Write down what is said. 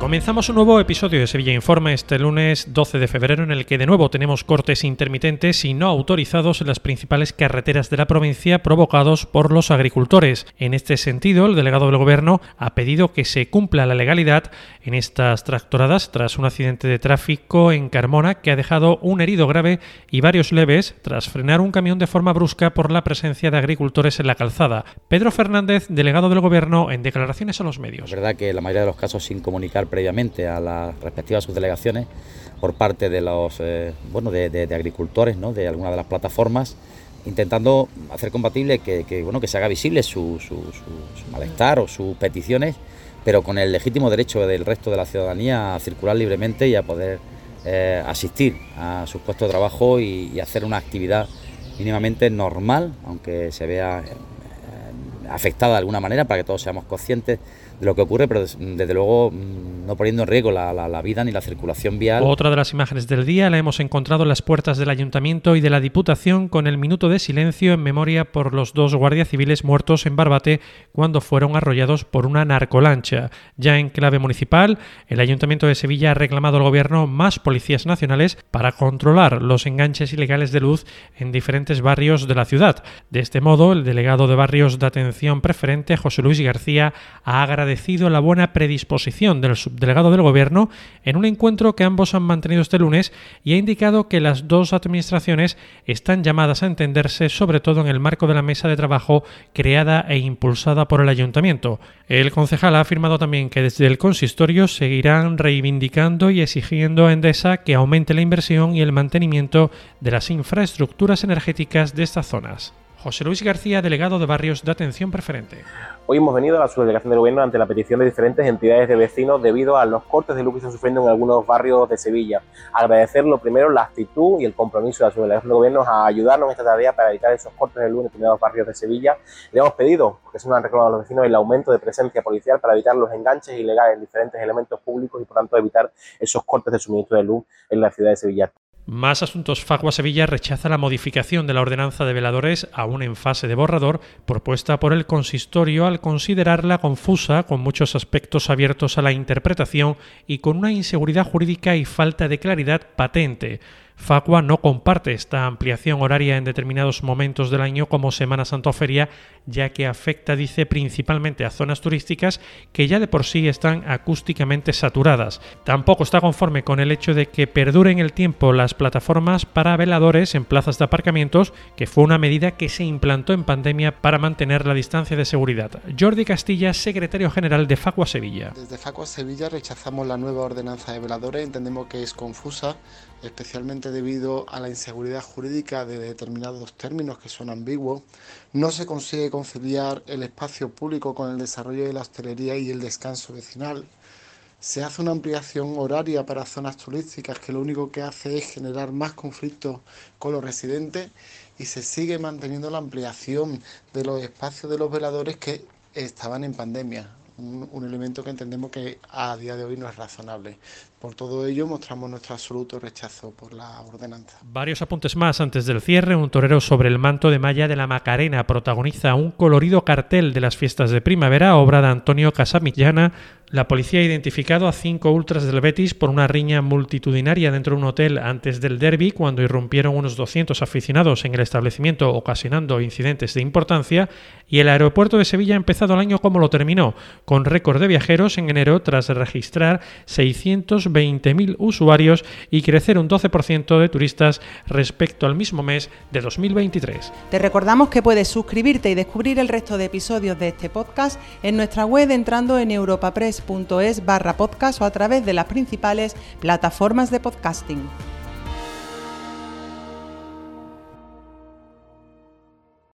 Comenzamos un nuevo episodio de Sevilla Informa este lunes 12 de febrero en el que de nuevo tenemos cortes intermitentes y no autorizados en las principales carreteras de la provincia provocados por los agricultores. En este sentido, el delegado del Gobierno ha pedido que se cumpla la legalidad en estas tractoradas tras un accidente de tráfico en Carmona que ha dejado un herido grave y varios leves tras frenar un camión de forma brusca por la presencia de agricultores en la calzada. Pedro Fernández, delegado del Gobierno, en declaraciones a los medios. Es verdad que la mayoría de los casos sin comunicar previamente a las respectivas subdelegaciones por parte de los eh, bueno de, agricultores ¿no? de alguna de las plataformas intentando hacer compatible que, bueno que se haga visible su, su, malestar o sus peticiones pero con el legítimo derecho del resto de la ciudadanía a circular libremente y a poder eh, asistir a sus puestos de trabajo y, hacer una actividad mínimamente normal aunque se vea afectada de alguna manera para que todos seamos conscientes de lo que ocurre, pero desde luego mm, no poniendo en riesgo la, la, vida ni la circulación vial. Otra de las imágenes del día la hemos encontrado en las puertas del Ayuntamiento y de la Diputación con el minuto de silencio en memoria por los dos guardias civiles muertos en Barbate cuando fueron arrollados por una narcolancha. Ya en clave municipal, el Ayuntamiento de Sevilla ha reclamado al Gobierno más policías nacionales para controlar los enganches ilegales de luz en diferentes barrios de la ciudad. De este modo, el delegado de barrios de atención preferente, José Luis García, ha agradecido la buena predisposición del subdelegado del Gobierno en un encuentro que ambos han mantenido este lunes y ha indicado que las dos administraciones están llamadas a entenderse sobre todo en el marco de la mesa de trabajo creada e impulsada por el Ayuntamiento. El concejal ha afirmado también que desde el consistorio seguirán reivindicando y exigiendo a Endesa que aumente la inversión y el mantenimiento de las infraestructuras energéticas de estas zonas. José Luis García, delegado de Barrios de Atención Preferente. Hoy hemos venido a la subdelegación del gobierno ante la petición de diferentes entidades de vecinos debido a los cortes de luz que están sufriendo en algunos barrios de Sevilla. Agradecer lo primero la actitud y el compromiso de la subdelegación del gobierno a ayudarnos en esta tarea para evitar esos cortes de luz en determinados barrios de Sevilla. Le hemos pedido, porque se nos han reclamado los vecinos, el aumento de presencia policial para evitar los enganches ilegales en diferentes elementos públicos y por tanto evitar esos cortes de suministro de luz en la ciudad de Sevilla. Más asuntos. Facua Sevilla rechaza la modificación de la ordenanza de veladores, aún en fase de borrador, propuesta por el consistorio al considerarla confusa, con muchos aspectos abiertos a la interpretación y con una inseguridad jurídica y falta de claridad patente. Facua no comparte esta ampliación horaria en determinados momentos del año como Semana Santa o Feria, ya que afecta, dice, principalmente a zonas turísticas que ya de por sí están acústicamente saturadas. Tampoco está conforme con el hecho de que perduren el tiempo las plataformas para veladores en plazas de aparcamientos, que fue una medida que se implantó en pandemia para mantener la distancia de seguridad. Jordi Castilla, secretario general de Facua Sevilla. Desde Facua Sevilla rechazamos la nueva ordenanza de veladores, entendemos que es confusa, especialmente debido a la inseguridad jurídica de determinados términos que son ambiguos, no se consigue conciliar el espacio público con el desarrollo de la hostelería y el descanso vecinal. Se hace una ampliación horaria para zonas turísticas que lo único que hace es generar más conflictos con los residentes y se sigue manteniendo la ampliación de los espacios de los veladores que estaban en pandemia un, elemento que entendemos que a día de hoy no es razonable. Por todo ello mostramos nuestro absoluto rechazo por la ordenanza. Varios apuntes más antes del cierre. Un torero sobre el manto de malla de la Macarena protagoniza un colorido cartel de las fiestas de primavera, obra de Antonio Casamillana, la policía ha identificado a cinco ultras del Betis por una riña multitudinaria dentro de un hotel antes del derby, cuando irrumpieron unos 200 aficionados en el establecimiento ocasionando incidentes de importancia, y el aeropuerto de Sevilla ha empezado el año como lo terminó, con récord de viajeros en enero tras registrar 620.000 usuarios y crecer un 12% de turistas respecto al mismo mes de 2023. Te recordamos que puedes suscribirte y descubrir el resto de episodios de este podcast en nuestra web entrando en europapress es barra podcast o a través de las principales plataformas de podcasting.